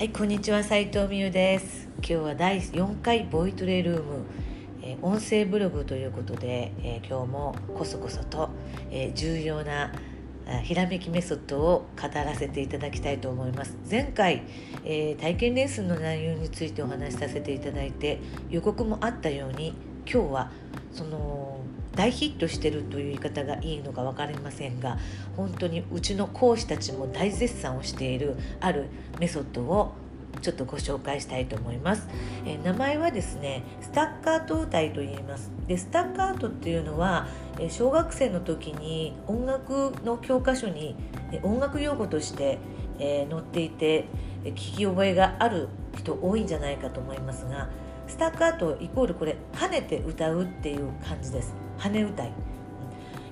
はいこんにちは斉藤美優です。今日は第4回ボイトレルーム、えー、音声ブログということで、えー、今日もこそこそと、えー、重要なひらめきメソッドを語らせていただきたいと思います。前回、え体験レッスンの内容についてお話しさせていただいて予告もあったように今日はその大ヒットしてるという言い方がいいのか分かりませんが本当にうちの講師たちも大絶賛をしているあるメソッドをちょっとご紹介したいと思います、えー、名前はですねスタッカート歌いと言います。でスタッカートっていうのは、えー、小学生の時に音楽の教科書に、えー、音楽用語として、え載っていて聞き覚えがある人多いんじゃないかと思いますがスタッカートイコールこれ跳ねて歌うっていう感じです。跳ね歌い、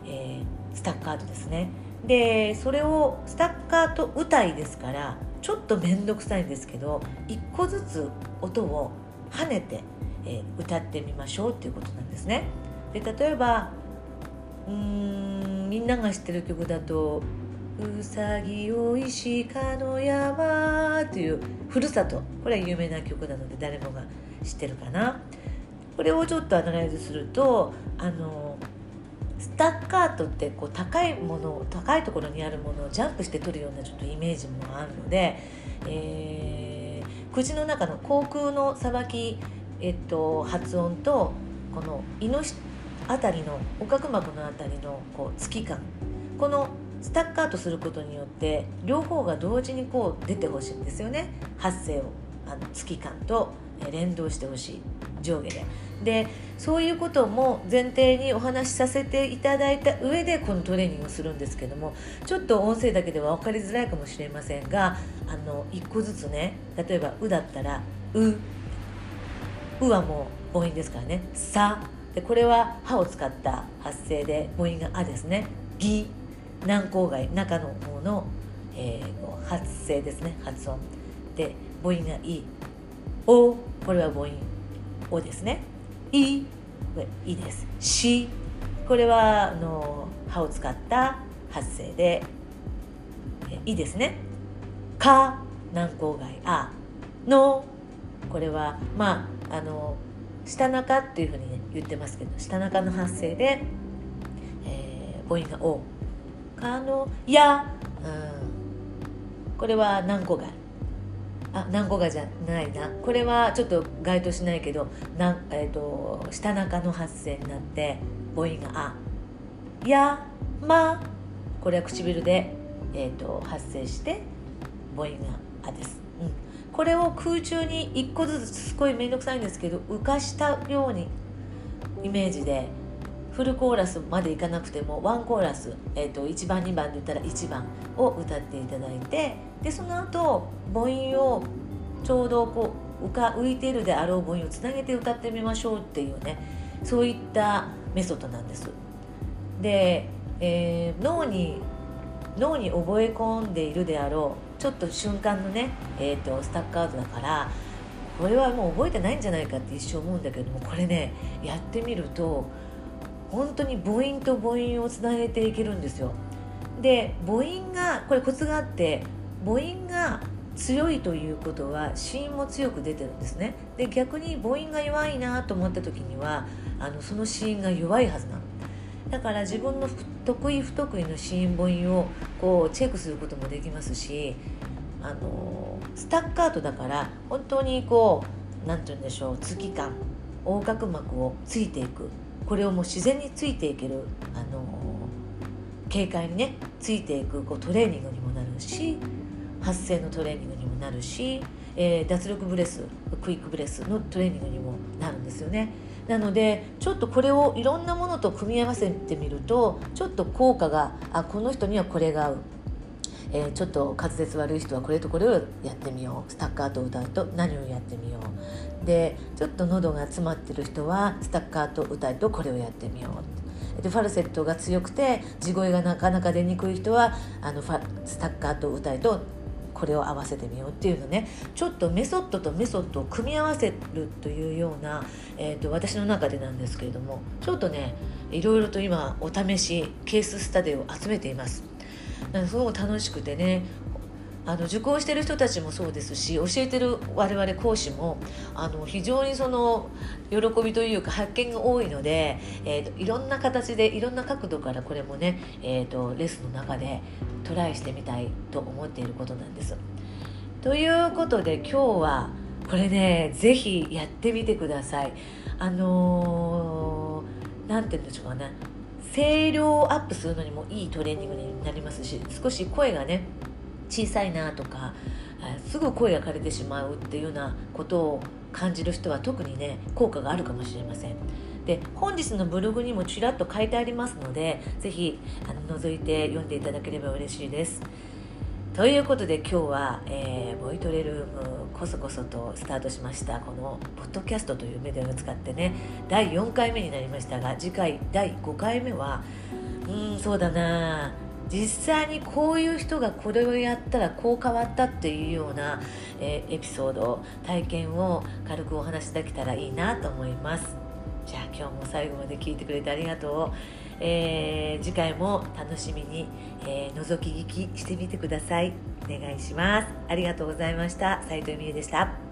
えー、スタッカートですね。でそれをスタッカート歌いですからちょっと面倒くさいんですけど一個ずつ音を跳ねて、えー、歌ってみましょうっていうことなんですね。で例えばうーんみんなが知ってる曲だと「うさぎおいしかの山」というふるさと。これは有名な曲なので誰もが知ってるかな。これをちょっとアナライズするとあのスタッカートってこう高いもの高いところにあるものをジャンプして取るようなちょっとイメージもあるので、えー、口の中の口腔のさばき、えっと、発音とこの胃のあたりの横隔膜のあたりのこう月感このスタッカートすることによって両方が同時にこう出てほしいんですよね発声をあの月感と連動してほしい上下で。でそういうことも前提にお話しさせていただいた上でこのトレーニングをするんですけどもちょっと音声だけでは分かりづらいかもしれませんがあの1個ずつね例えば「う」だったら「う」「う」はもう母音ですからね「さ」でこれは歯を使った発声で母音が「あ」ですね「ぎ」軟口外中の方の、えー、発声ですね発音。で母音が「い」おこれは母音「お」ですね「い」これ「い」です「し」これはあの歯を使った発声で「い」ですね「か」軟口外「あ」のこれはまああの下中っていうふうに、ね、言ってますけど下中の発声で、えー、母音が「お」「か」の「や」うん、これは軟口外。あ何個がじゃないな。これはちょっと該当しないけどな、えーと、下中の発声になって母音が「あ」「や」「ま」これは唇で、えーと、発声して母音が「あ」です、うん、これを空中に1個ずつすごい面倒くさいんですけど浮かしたようにイメージでフルコーラスまでいかなくてもワンコーラス、えーと、1番2番で言ったら1番を歌っていただいてでその後母音をちょうどこう浮か浮いているであろう母音をつなげて歌ってみましょうっていうねそういったメソッドなんです。で、えー、脳に脳に覚え込んでいるであろうちょっと瞬間のね、えーと、スタッカードだからこれはもう覚えてないんじゃないかって一生思うんだけどもこれねやってみると本当に母音と母音をつなげていけるんですよ。で母音がこれコツがあって母音が強いということは子音も強く出てるんですね。で逆に母音が弱いなと思った時にはあのその子音が弱いはずなの。だから自分の得意不得意の子音母音をこうチェックすることもできますしあのスタッカートだから本当にこう何て言うんでしょう月間横隔膜をついていく。これをもう自然についていける、あの軽快にねついていくこうトレーニングにもなるし発声のトレーニングにもなるし、えー、脱力ブレスクイックブレスのトレーニングにもなるんですよね。なのでちょっとこれをいろんなものと組み合わせてみるとちょっと効果があこの人にはこれが合うえー、ちょっと滑舌悪い人はこれとこれをやってみよう。スタッカートを歌うと何をやってみよう。でちょっと喉が詰まってる人はスタッカートを歌うとこれをやってみよう。でファルセットが強くて地声がなかなか出にくい人はあのファスタッカートを歌いとこれを合わせてみようっていうのね。ちょっとメソッドとメソッドを組み合わせるというような、えーと、私の中でなんですけれどもちょっとねいろいろと今お試しケーススタディを集めています。すごく楽しくてねあの受講してる人たちもそうですし教えてる我々講師もあの非常にその喜びというか発見が多いので、えーと、いろんな形でいろんな角度からこれもね、えーと、レッスンの中でトライしてみたいと思っていることなんです。ということで今日はこれね是非やってみてください。あの何、ー、て言うんでしょうかね声量をアップするのにもいいトレーニングになりますし少し声がね小さいなとかすぐ声が枯れてしまうっていうようなことを感じる人は特にね効果があるかもしれません。で本日のブログにもちらっと書いてありますので是非覗いて読んでいただければ嬉しいです。ということで今日は、えー、ボイトレルームこそこそとスタートしました。このポッドキャストというメディアを使ってね第4回目になりましたが次回第5回目はうんそうだな。実際にこういう人がこれをやったらこう変わったっていうような、えー、エピソード体験を軽くお話しできたらいいなと思います。じゃあ今日も最後まで聞いてくれてありがとう、えー、次回も楽しみに、えー、覗き聞きしてみてください。お願いします。ありがとうございました。斉藤美優でした。